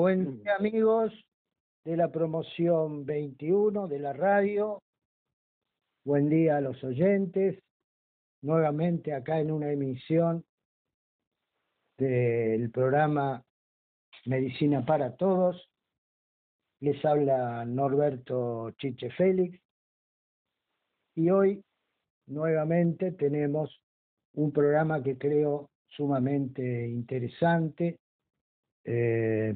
Buen día amigos de la promoción 21 de la radio. Buen día a los oyentes. Nuevamente acá en una emisión del programa Medicina para Todos. Les habla Norberto Chiche Félix. Y hoy nuevamente tenemos un programa que creo sumamente interesante. Eh,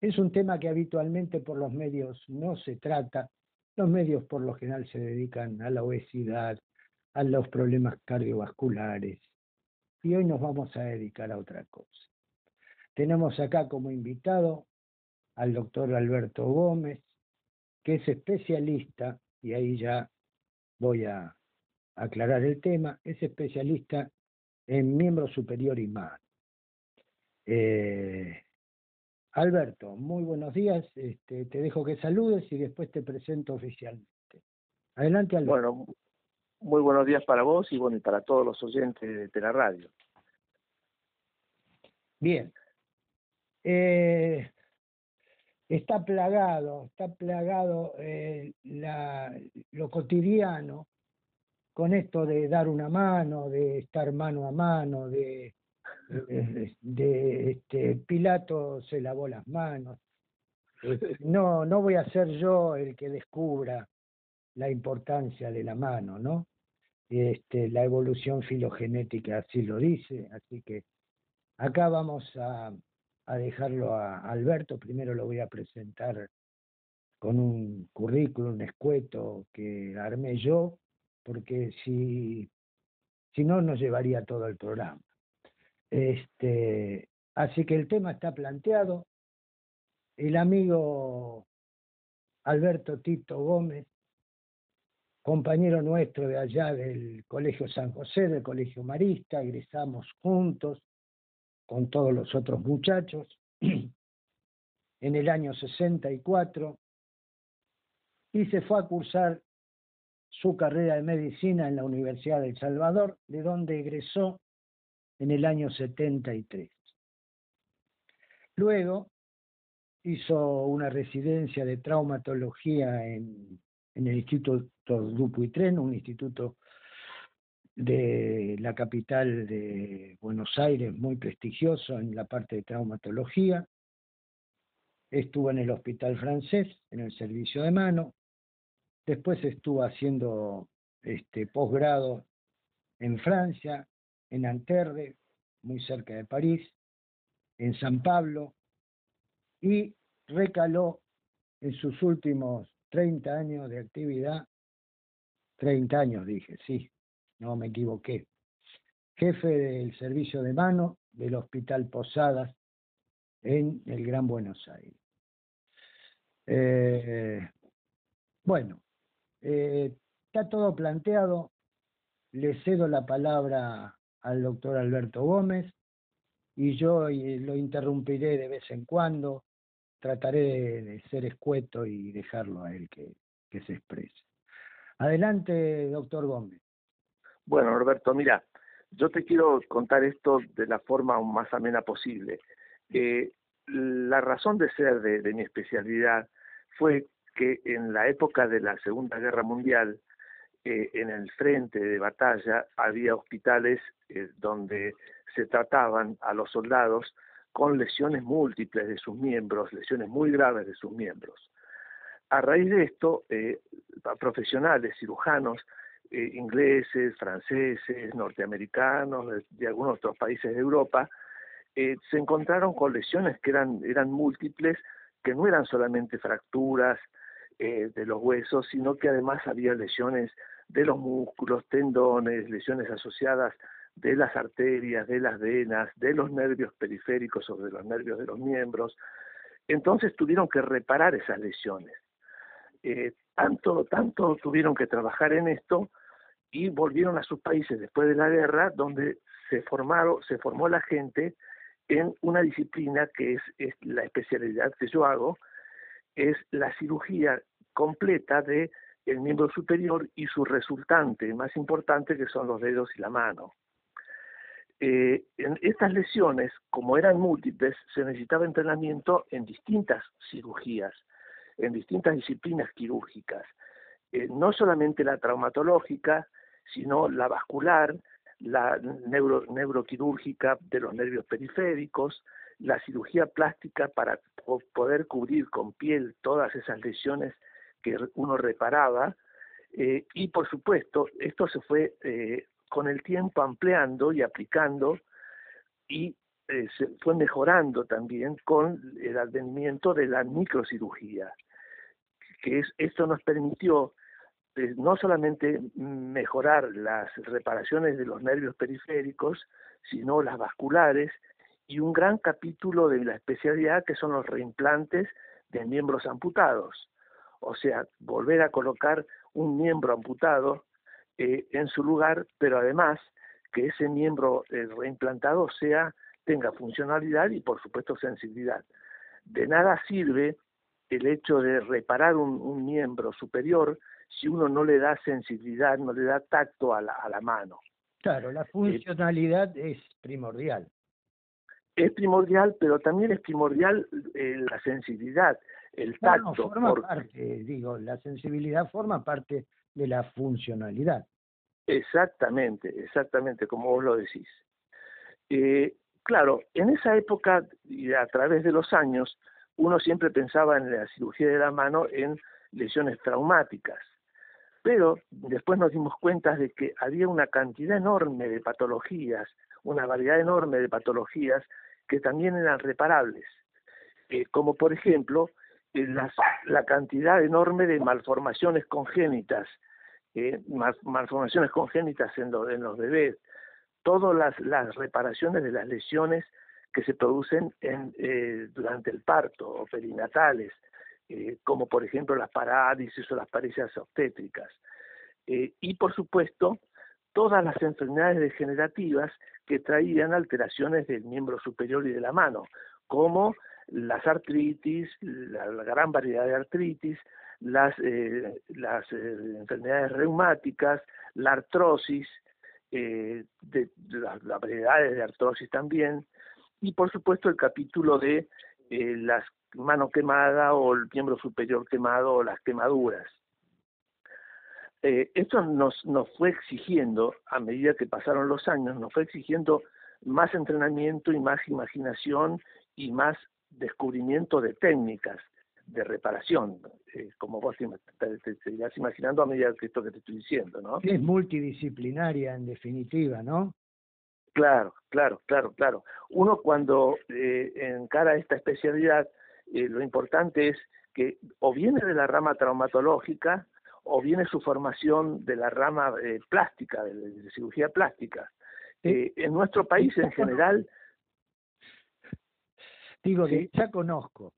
es un tema que habitualmente por los medios no se trata. Los medios por lo general se dedican a la obesidad, a los problemas cardiovasculares. Y hoy nos vamos a dedicar a otra cosa. Tenemos acá como invitado al doctor Alberto Gómez, que es especialista, y ahí ya voy a aclarar el tema, es especialista en miembro superior y mano. Eh, Alberto, muy buenos días. Este, te dejo que saludes y después te presento oficialmente. Adelante, Alberto. Bueno, muy buenos días para vos y bueno y para todos los oyentes de la radio. Bien. Eh, está plagado, está plagado eh, la, lo cotidiano con esto de dar una mano, de estar mano a mano, de, de, este, Pilato se lavó las manos. No, no voy a ser yo el que descubra la importancia de la mano, ¿no? Este, la evolución filogenética así lo dice, así que acá vamos a, a dejarlo a Alberto, primero lo voy a presentar con un currículum escueto que armé yo, porque si, si no nos llevaría todo el programa. Este, así que el tema está planteado. El amigo Alberto Tito Gómez, compañero nuestro de allá del Colegio San José, del Colegio Marista, egresamos juntos con todos los otros muchachos en el año 64 y se fue a cursar su carrera de medicina en la Universidad de El Salvador, de donde egresó en el año 73. Luego hizo una residencia de traumatología en, el Instituto Dupuytren, un instituto de la capital de Buenos Aires, muy prestigioso en la parte de traumatología. Estuvo en el Hospital Francés, en el servicio de mano, Después estuvo haciendo este posgrado en Francia, en Anterde, muy cerca de París, en San Pablo, y recaló en sus últimos 30 años de actividad, 30 años dije, sí, no me equivoqué, jefe del servicio de mano del Hospital Posadas en el Gran Buenos Aires. Eh, bueno, eh, está todo planteado. Le cedo la palabra al doctor Alberto Gómez y yo eh, lo interrumpiré de vez en cuando. Trataré de ser escueto y dejarlo a él que, que se exprese. Adelante, doctor Gómez. Bueno, Roberto, mira, yo te quiero contar esto de la forma más amena posible. La razón de ser de mi especialidad fue que en la época de la Segunda Guerra Mundial, eh, en el frente de batalla había hospitales eh, donde se trataban a los soldados con lesiones múltiples de sus miembros, lesiones muy graves de sus miembros. A raíz de esto, eh, profesionales, cirujanos, ingleses, franceses, norteamericanos, de, de, algunos otros países de Europa, se encontraron con lesiones que eran, eran múltiples, que no eran solamente fracturas, eh, de los huesos, sino que además había lesiones de los músculos, tendones, lesiones asociadas de las arterias, de las venas, de los nervios periféricos o de los nervios de los miembros. Entonces tuvieron que reparar esas lesiones. Eh, tanto, tanto tuvieron que trabajar en esto y volvieron a sus países después de la guerra, donde se formaron, se formó la gente en una disciplina que es, es la especialidad que yo hago, es la cirugía completa de el miembro superior y su resultante más importante que son los dedos y la mano. eh, en estas lesiones, como eran múltiples, se necesitaba entrenamiento en distintas cirugías, en distintas disciplinas quirúrgicas, eh, no solamente la traumatológica, sino la vascular, la neuro, neuroquirúrgica de los nervios periféricos, la cirugía plástica para poder cubrir con piel todas esas lesiones que uno reparaba, eh, y por supuesto, esto se fue eh, con el tiempo ampliando y aplicando y eh, se fue mejorando también con el advenimiento de la microcirugía, que es, esto nos permitió no solamente mejorar las reparaciones de los nervios periféricos, sino las vasculares y un gran capítulo de la especialidad que son los reimplantes de miembros amputados. O sea, volver a colocar un miembro amputado eh, en su lugar, pero además que ese miembro eh, reimplantado sea tenga funcionalidad y por supuesto sensibilidad. De nada sirve el hecho de reparar un miembro superior si uno no le da sensibilidad, no le da tacto a la, a la mano. Claro, la funcionalidad es primordial. Es primordial, pero también es primordial eh, la sensibilidad, el tacto. forma parte, digo, la sensibilidad forma parte de la funcionalidad. Exactamente, exactamente, como vos lo decís. Eh, claro, en esa época y a través de los años, uno siempre pensaba en la cirugía de la mano en lesiones traumáticas pero después nos dimos cuenta de que había una cantidad enorme de patologías, una variedad enorme de patologías que también eran reparables, eh, como por ejemplo eh, la cantidad enorme de malformaciones congénitas, eh, malformaciones congénitas en, en, los bebés, todas las, las, reparaciones de las lesiones que se producen en, durante el parto o perinatales, eh, como por ejemplo las parálisis o las parálisis obstétricas. Eh, y por supuesto, todas las enfermedades degenerativas que traían alteraciones del miembro superior y de la mano, como las artritis, la, gran variedad de artritis, las, eh, las enfermedades reumáticas, la artrosis, de, las, variedades de artrosis también, y por supuesto el capítulo de las mano quemada o el miembro superior quemado o las quemaduras. Eh, esto nos, nos fue exigiendo, a medida que pasaron los años, nos fue exigiendo más entrenamiento y más imaginación y más descubrimiento de técnicas de reparación, eh, como vos te, te, irás imaginando a medida que esto que te estoy diciendo, ¿no? Es multidisciplinaria en definitiva, ¿no? Claro, claro, claro, claro. Uno cuando eh, encara esta especialidad eh, lo importante es que o viene de la rama traumatológica o viene su formación de la rama eh, plástica, de, cirugía plástica. En nuestro país en general... Digo, ya conozco.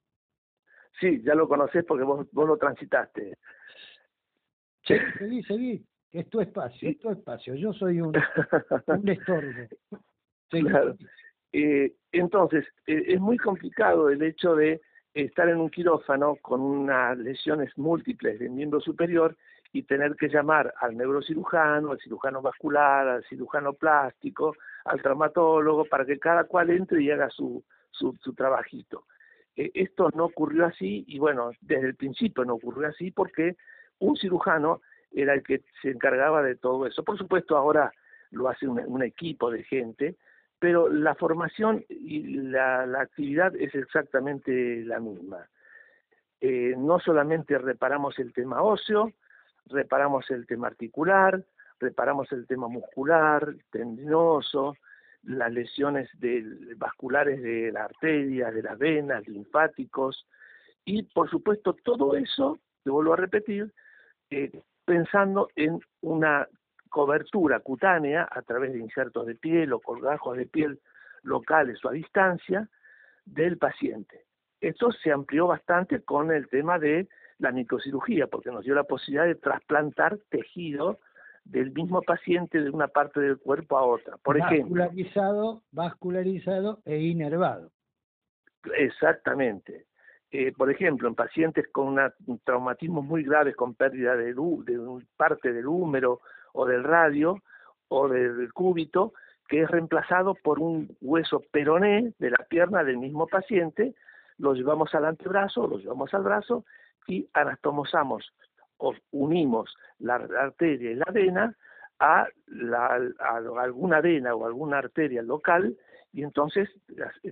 Sí, ya lo conoces porque vos, vos lo transitaste. Sí, seguí, seguí. Es tu espacio, es tu espacio. Yo soy un, un estorbo. Claro. entonces, es muy complicado el hecho de estar en un quirófano con unas lesiones múltiples del miembro superior y tener que llamar al neurocirujano, al cirujano vascular, al cirujano plástico, al traumatólogo, para que cada cual entre y haga su, su, trabajito. Eh, esto no ocurrió así y bueno, desde el principio no ocurrió así porque un cirujano era el que se encargaba de todo eso. Por supuesto, ahora lo hace un equipo de gente, pero la formación y la, actividad es exactamente la misma. Eh, no solamente reparamos el tema óseo, reparamos el tema articular, reparamos el tema muscular, tendinoso, las lesiones vasculares de la arteria, de las venas, linfáticos, y por supuesto todo eso, te vuelvo a repetir, eh, pensando en una cobertura cutánea a través de injertos de piel o colgajos de piel locales o a distancia del paciente. Esto se amplió bastante con el tema de la microcirugía, porque nos dio la posibilidad de trasplantar tejido del mismo paciente de una parte del cuerpo a otra. Por vascularizado, vascularizado e inervado. Exactamente. Eh, por ejemplo, en pacientes con una, un traumatismo muy graves, con pérdida de, de parte del húmero o del radio o del cúbito que es reemplazado por un hueso peroné de la pierna del mismo paciente, lo llevamos al antebrazo, lo llevamos al brazo y anastomosamos unimos la arteria y la vena a, alguna vena o alguna arteria local y entonces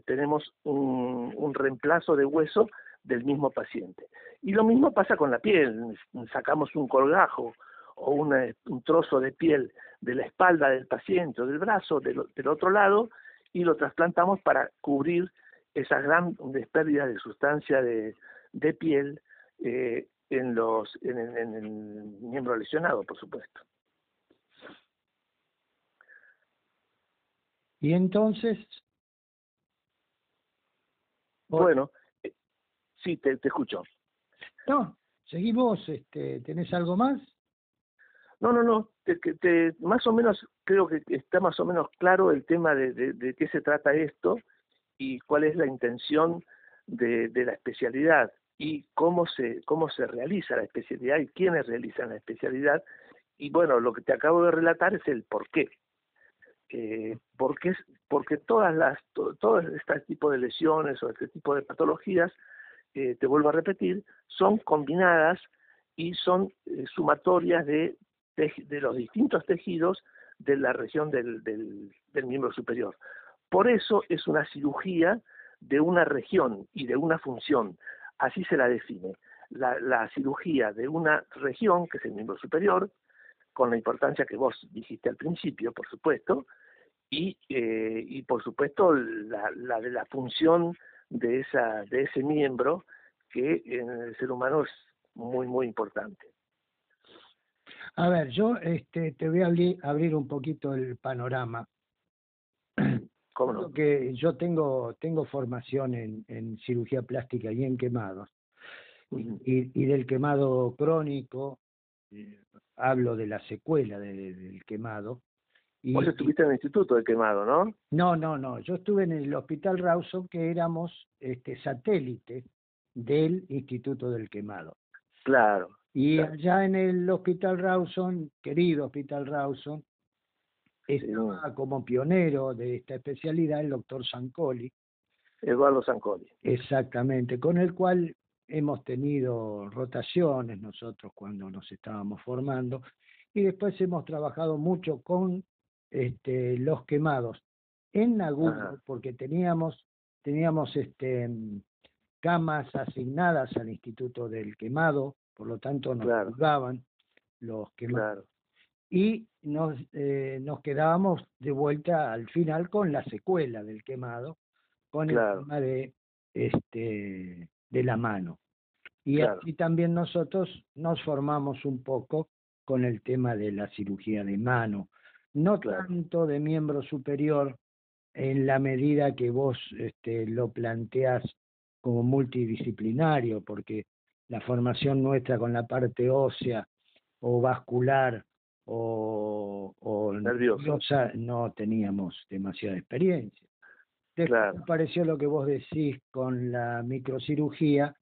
tenemos un, un reemplazo de hueso del mismo paciente. Y lo mismo pasa con la piel, sacamos un colgajo o un trozo de piel de la espalda del paciente o del brazo del, otro lado y lo trasplantamos para cubrir esas grandes pérdidas de sustancia de, piel eh, en, los, en, el miembro lesionado, por supuesto. Y entonces... Bueno, eh, sí, te, te escucho. No, seguimos, este, ¿tenés algo más? No, no, no, te, más o menos creo que está más o menos claro el tema de, de, qué se trata esto y cuál es la intención de, de, la especialidad y cómo se, cómo se realiza la especialidad y quiénes realizan la especialidad. Y bueno, lo que te acabo de relatar es el por qué. Eh, porque, todas las, todo, este tipo de lesiones o este tipo de patologías, eh, te vuelvo a repetir, son combinadas y son eh, sumatorias de de los distintos tejidos de la región del, del, miembro superior. Por eso es una cirugía de una región y de una función. Así se la define. La, cirugía de una región, que es el miembro superior, con la importancia que vos dijiste al principio, por supuesto, y, eh, por supuesto la, de la función de, esa, de ese miembro, que en el ser humano es muy, muy importante. A ver, yo este, te voy a abrir, un poquito el panorama. ¿Cómo no? Que yo tengo, tengo formación en, cirugía plástica y en quemados. y, del quemado crónico, eh, hablo de la secuela del quemado. Y, Vos estuviste en el Instituto de Quemado, ¿no? No, no, no. Yo estuve en el Hospital Rawson, que éramos este, satélite del Instituto del Quemado. Claro. Y allá en el Hospital Rawson, querido Hospital Rawson, estaba como pionero de esta especialidad el doctor Sancoli. Eduardo Sancoli. Exactamente, con el cual hemos tenido rotaciones nosotros cuando nos estábamos formando y después hemos trabajado mucho con este, los quemados en Nagul, porque teníamos teníamos este camas asignadas al Instituto del Quemado por lo tanto nos claro. los quemados. Y nos, eh, nos quedábamos de vuelta al final con la secuela del quemado, con el tema de, este, de la mano. Y así también nosotros nos formamos un poco con el tema de la cirugía de mano, no tanto de miembro superior en la medida que vos este, lo planteas como multidisciplinario, porque la formación nuestra con la parte ósea o vascular o, nerviosa no teníamos demasiada experiencia. Después me pareció lo que vos decís con la microcirugía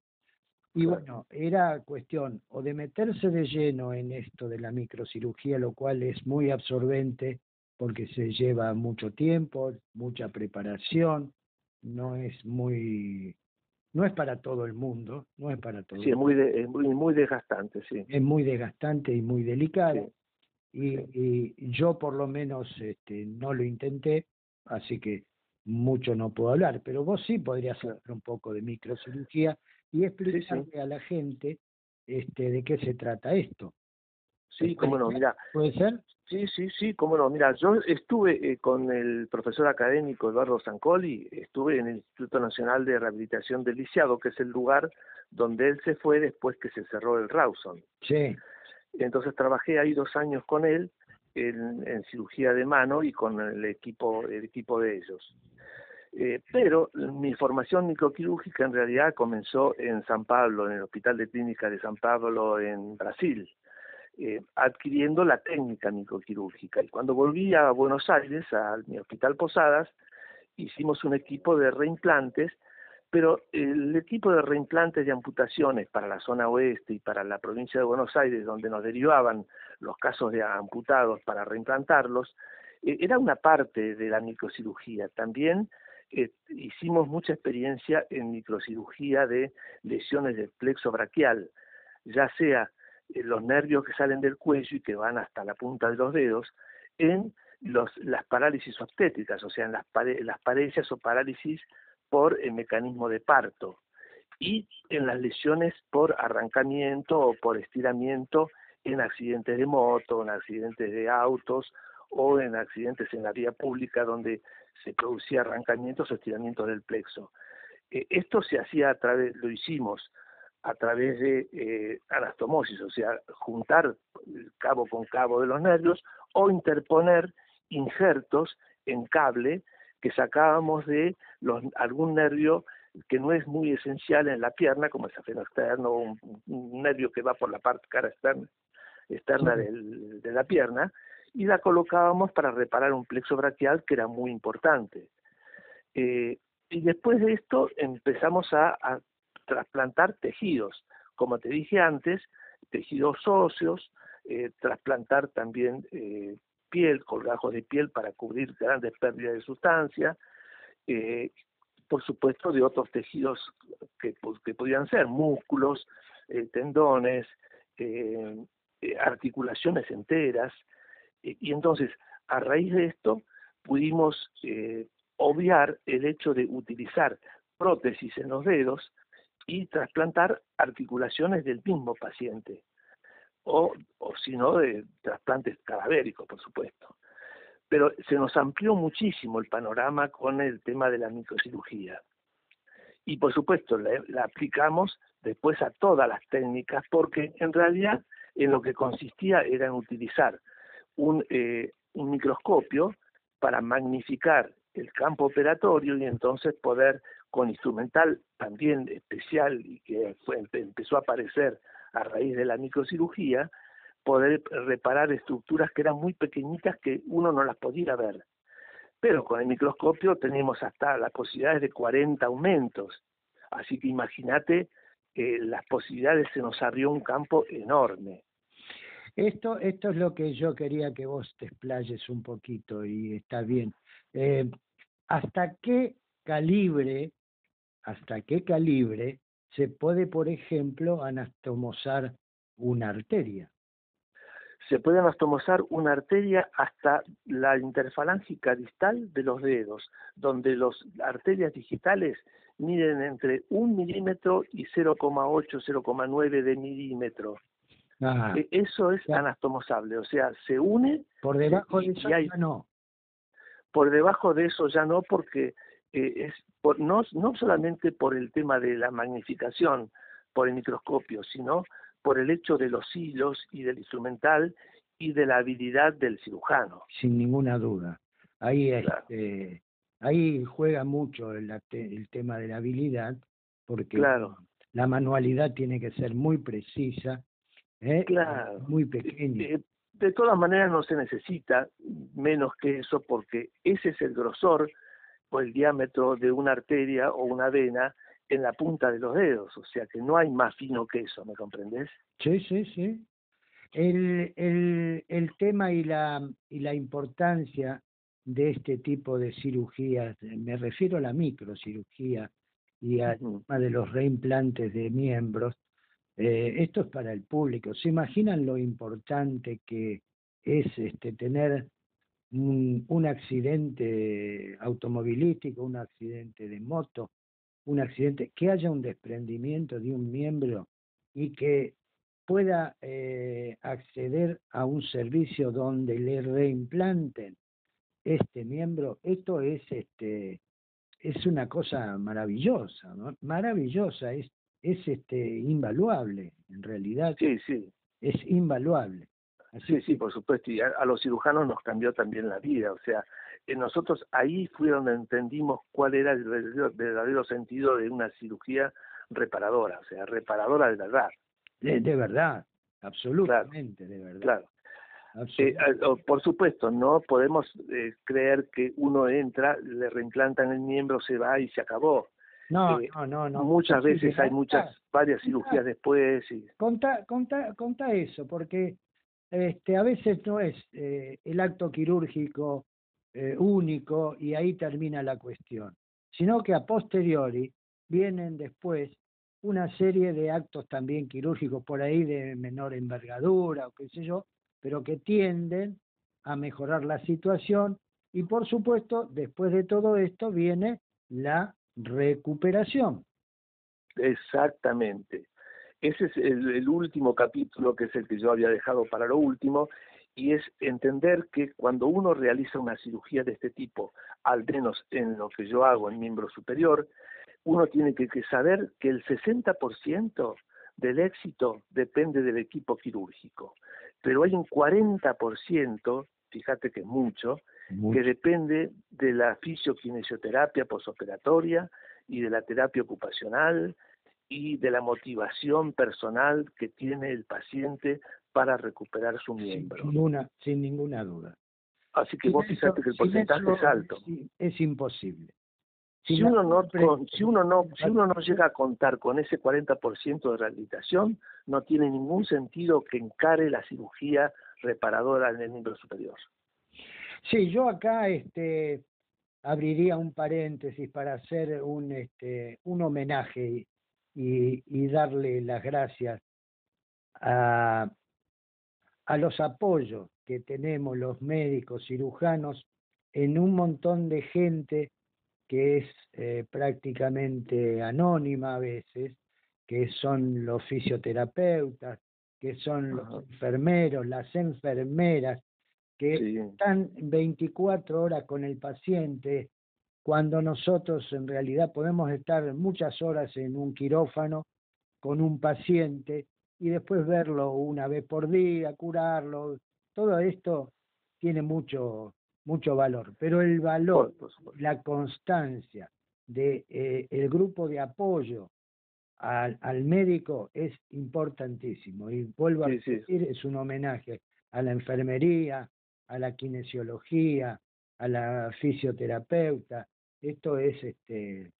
y bueno, era cuestión o de meterse de lleno en esto de la microcirugía, lo cual es muy absorbente porque se lleva mucho tiempo, mucha preparación, no es muy no es para todo el mundo, no es para todo. Sí, es muy, es muy, muy desgastante, sí. Es muy desgastante y muy delicado. Y, yo por lo menos este, no lo intenté, así que mucho no puedo hablar, pero vos sí podrías hablar un poco de microcirugía y explicarle a la gente este, de qué se trata esto. Sí, cómo no, mira. ¿Puede ser? Sí, sí, sí, cómo no. Mira, yo estuve eh, con el profesor académico Eduardo Zancoli, estuve en el Instituto Nacional de Rehabilitación del Lisiado, que es el lugar donde él se fue después que se cerró el Rawson. Sí. Entonces trabajé ahí dos años con él en, cirugía de mano y con el equipo, el equipo de ellos. Eh, pero mi formación microquirúrgica en realidad comenzó en San Pablo, en el Hospital de Clínica de San Pablo en Brasil. Eh, adquiriendo la técnica microquirúrgica. Y cuando volví a Buenos Aires, al mi hospital Posadas, hicimos un equipo de reimplantes, pero el equipo de reimplantes de amputaciones para la zona oeste y para la provincia de Buenos Aires, donde nos derivaban los casos de amputados para reimplantarlos, eh, era una parte de la microcirugía. También eh, hicimos mucha experiencia en microcirugía de lesiones del plexo braquial, ya sea los nervios que salen del cuello y que van hasta la punta de los dedos, en las parálisis obstétricas, o sea, en las, las parejas o parálisis por el mecanismo de parto y en las lesiones por arrancamiento o por estiramiento en accidentes de moto, en accidentes de autos o en accidentes en la vía pública donde se producía arrancamientos o estiramientos del plexo. Eh, esto se hacía a través, lo hicimos a través de eh, anastomosis, o sea, juntar cabo con cabo de los nervios o interponer injertos en cable que sacábamos de los, algún nervio que no es muy esencial en la pierna, como el safeno externo, un, un nervio que va por la parte cara externa, externa del, de la pierna, y la colocábamos para reparar un plexo braquial que era muy importante. Eh, y después de esto empezamos a, a, trasplantar tejidos, como te dije antes, tejidos óseos, eh, trasplantar también eh, piel, colgajos de piel para cubrir grandes pérdidas de sustancia, eh, por supuesto de otros tejidos que, pues, podían ser músculos, eh, tendones, eh, articulaciones enteras, y entonces a raíz de esto pudimos obviar el hecho de utilizar prótesis en los dedos y trasplantar articulaciones del mismo paciente o, o si no, de trasplantes cadavéricos, por supuesto. Pero se nos amplió muchísimo el panorama con el tema de la microcirugía. Y por supuesto, la, aplicamos después a todas las técnicas, porque en realidad en lo que consistía era en utilizar un, eh, un microscopio para magnificar el campo operatorio y entonces poder con instrumental también especial y que empezó a aparecer a raíz de la microcirugía, poder reparar estructuras que eran muy pequeñitas que uno no las podía ver. Pero con el microscopio tenemos hasta las posibilidades de 40 aumentos. Así que imagínate que las posibilidades se nos abrió un campo enorme. Esto, esto es lo que yo quería que vos te explayes un poquito y está bien. Eh, ¿Hasta qué calibre, hasta qué calibre se puede, por ejemplo, anastomosar una arteria. Se puede anastomosar una arteria hasta la interfalángica distal de los dedos, donde las arterias digitales miden entre un milímetro y 0,8, 0,9 de milímetro. E, eso es anastomosable, o sea, se une. Por debajo de eso ya no. Por debajo de eso ya no, porque eh, es no, no solamente por el tema de la magnificación por el microscopio, sino por el hecho de los hilos y del instrumental y de la habilidad del cirujano. Sin ninguna duda. Ahí, este, ahí juega mucho el, el, tema de la habilidad, porque la manualidad tiene que ser muy precisa, ¿eh? claro. muy pequeña. de todas maneras no se necesita menos que eso porque ese es el grosor o el diámetro de una arteria o una vena en la punta de los dedos, o sea que no hay más fino que eso, ¿me comprendes? Sí, sí, sí. El, el, el tema y la, y la importancia de este tipo de cirugías, me refiero a la microcirugía y a de los reimplantes de miembros, eh, esto es para el público. ¿Se imaginan lo importante que es este, tener un, un accidente automovilístico, un accidente de moto, un accidente, que haya un desprendimiento de un miembro y que pueda eh, acceder a un servicio donde le reimplanten este miembro, esto es este es una cosa maravillosa, ¿no? maravillosa, es, es este invaluable, en realidad. Sí, sí. Es invaluable. Sí, sí, por supuesto, y a, los cirujanos nos cambió también la vida, o sea, nosotros ahí fue donde entendimos cuál era el verdadero, sentido de una cirugía reparadora, o sea, reparadora de verdad. De, de verdad, absolutamente, de verdad. Claro. Eh, por supuesto, no podemos eh, creer que uno entra, le reimplantan el miembro, se va y se acabó. No, eh, no, no, Muchas veces hay muchas, varias cirugías después. Y... Conta, conta, conta eso, porque este, a veces no es eh, el acto quirúrgico eh, único y ahí termina la cuestión, sino que a posteriori vienen después una serie de actos también quirúrgicos por ahí de menor envergadura o qué sé yo, pero que tienden a mejorar la situación y por supuesto después de todo esto viene la recuperación. Exactamente. Ese es el, último capítulo, que es el que yo había dejado para lo último, y es entender que cuando uno realiza una cirugía de este tipo, al menos en lo que yo hago en miembro superior, uno tiene que, saber que el 60% del éxito depende del equipo quirúrgico, pero hay un 40%, fíjate que es mucho, que depende de la fisioquinesioterapia posoperatoria y de la terapia ocupacional y de la motivación personal que tiene el paciente para recuperar su miembro. Sin ninguna, sin ninguna duda. Así que vos fíjate que el porcentaje es alto. Es imposible. Si uno, no, si, uno no, si uno no llega a contar con ese 40% de rehabilitación, no tiene ningún sentido que encare la cirugía reparadora en el miembro superior. Sí, yo acá este, abriría un paréntesis para hacer un, este, un homenaje y, darle las gracias a, a los apoyos que tenemos los médicos cirujanos en un montón de gente que es eh, prácticamente anónima a veces, que son los fisioterapeutas, que son los enfermeros, las enfermeras, que están 24 horas con el paciente, cuando nosotros en realidad podemos estar muchas horas en un quirófano con un paciente y después verlo una vez por día, curarlo, todo esto tiene mucho mucho valor, pero el valor, la constancia de eh, el grupo de apoyo al, al, médico es importantísimo. Y vuelvo a decir es un homenaje a la enfermería, a la kinesiología, a la fisioterapeuta, esto es, este,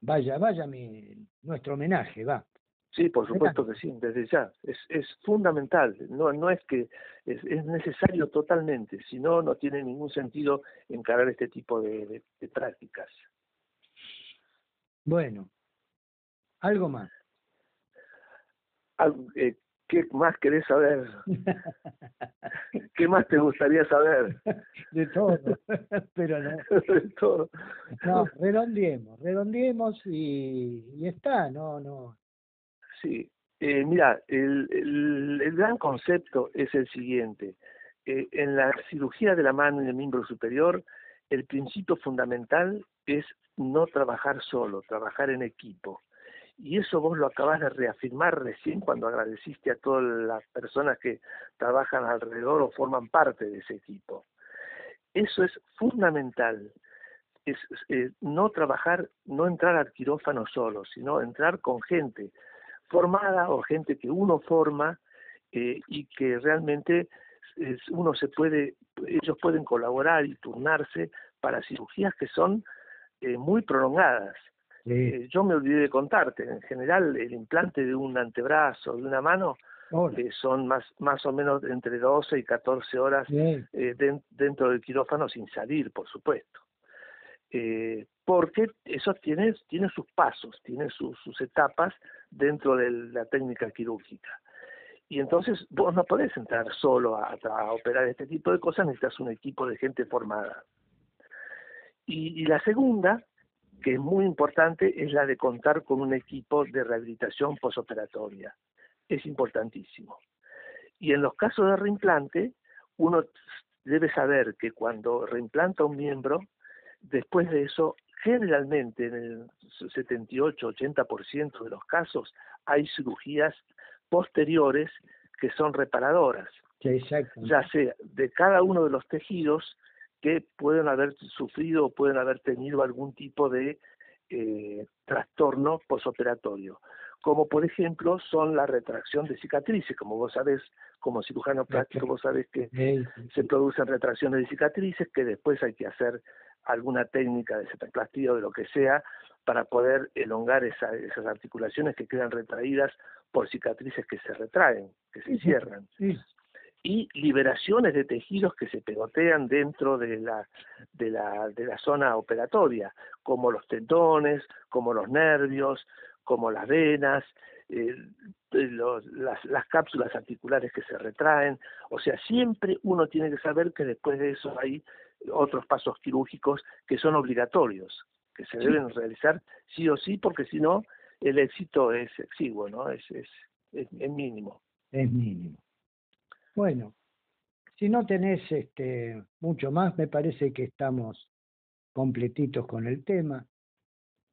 vaya, vaya mi, nuestro homenaje, va. Sí, por supuesto que sí, desde ya. Es, es fundamental, no, no es que es, es necesario totalmente, si no, no tiene ningún sentido encarar este tipo de, de, prácticas. Bueno, algo más. eh, ¿Qué más querés saber? ¿Qué más te gustaría saber? De todo, pero no. De todo. No, redondeemos, redondeemos y, y está, no, no. Sí, eh, mira, el, el, gran concepto es el siguiente. Eh, en la cirugía de la mano y el miembro superior, el principio fundamental es no trabajar solo, trabajar en equipo. Y eso vos lo acabas de reafirmar recién cuando agradeciste a todas las personas que trabajan alrededor o forman parte de ese equipo. Eso es fundamental. Es eh, no trabajar, no entrar al quirófano solo, sino entrar con gente formada o gente que uno forma eh, y que realmente uno se puede, ellos pueden colaborar y turnarse para cirugías que son eh, muy prolongadas. Eh, yo me olvidé de contarte, en general el implante de un antebrazo, de una mano, eh, son más, más o menos entre 12 y 14 horas eh, dentro del quirófano sin salir, por supuesto. porque eso tiene, tiene sus pasos, tiene sus, sus etapas dentro de la técnica quirúrgica. Y entonces vos no podés entrar solo a, a, operar este tipo de cosas, necesitas un equipo de gente formada. Y, y la segunda que es muy importante es la de contar con un equipo de rehabilitación posoperatoria. Es importantísimo. Y en los casos de reimplante, uno debe saber que cuando reimplanta un miembro, después de eso, generalmente en el 78-80% de los casos, hay cirugías posteriores que son reparadoras. ya sea de cada uno de los tejidos que pueden haber sufrido o pueden haber tenido algún tipo de eh, trastorno posoperatorio, como por ejemplo son la retracción de cicatrices, como vos sabés, como cirujano plástico, vos sabés que se producen retracciones de cicatrices que después hay que hacer alguna técnica de cetoplastía o de lo que sea para poder elongar esas articulaciones que quedan retraídas por cicatrices que se retraen, que se cierran. Y liberaciones de tejidos que se pegotean dentro de la, de la, de la zona operatoria, como los tendones, como los nervios, como las venas, eh, las, las, cápsulas articulares que se retraen. O sea, siempre uno tiene que saber que después de eso hay otros pasos quirúrgicos que son obligatorios, que se deben realizar sí o sí, porque si no, el éxito es exiguo, ¿no? Es, es, es, mínimo. Es mínimo. Bueno, si no tenés este mucho más, me parece que estamos completitos con el tema.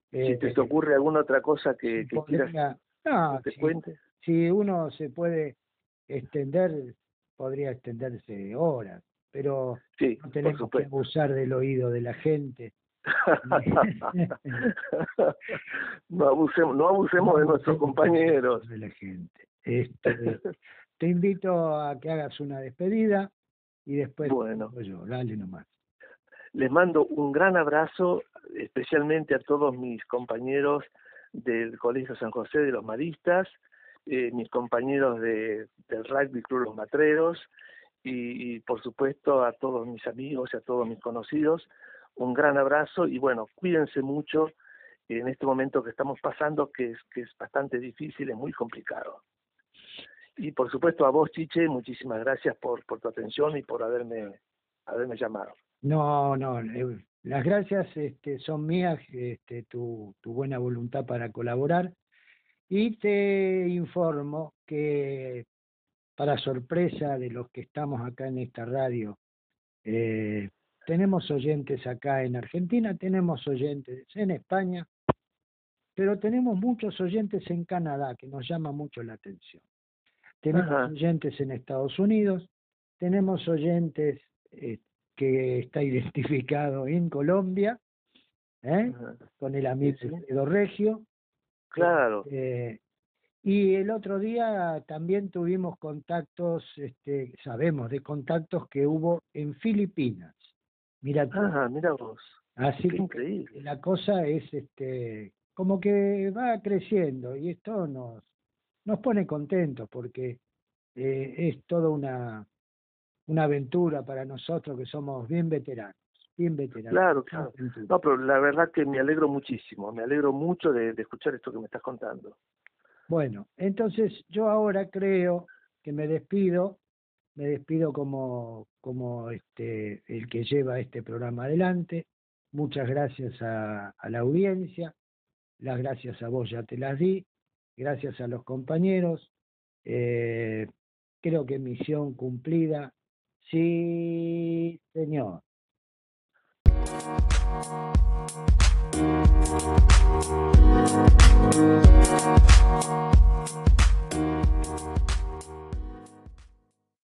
Si te, eh, ocurre alguna otra cosa que, quieras que te cuente. Si uno se puede extender, podría extenderse horas, pero no tenemos que abusar del oído de la gente. no abusemos, no abusemos de nuestros compañeros. De la gente. Este, te invito a que hagas una despedida y después bueno. yo, dale nomás. Les mando un gran abrazo, especialmente a todos mis compañeros del Colegio San José de los Maristas, eh, mis compañeros de, del Rugby Club Los Matreros y, por supuesto a todos mis amigos y a todos mis conocidos. Un gran abrazo y bueno, cuídense mucho en este momento que estamos pasando, que es, que es bastante difícil, es muy complicado. Y por supuesto a vos, Chiche, muchísimas gracias por, tu atención y por haberme, llamado. No, no, las gracias este, son mías, este, tu, tu buena voluntad para colaborar. Y te informo que, para sorpresa de los que estamos acá en esta radio, eh, tenemos oyentes acá en Argentina, tenemos oyentes en España, pero tenemos muchos oyentes en Canadá que nos llama mucho la atención. Tenemos oyentes en Estados Unidos, tenemos oyentes eh, que está identificado en Colombia, ¿eh? con el amigo de Regio. Claro. Este, y el otro día también tuvimos contactos, este, sabemos de contactos que hubo en Filipinas. Mira, mira vos. Así que increíble. la cosa es este como que va creciendo y esto nos nos pone contentos porque eh, es toda una, una aventura para nosotros que somos bien veteranos. Bien veteranos. Claro, claro. No, pero la verdad que me alegro muchísimo, me alegro mucho de, escuchar esto que me estás contando. Bueno, entonces yo ahora creo que me despido, me despido como, como este, el que lleva este programa adelante. Muchas gracias a, a la audiencia, las gracias a vos ya te las di gracias a los compañeros. Eh, creo que misión cumplida. Sí, señor.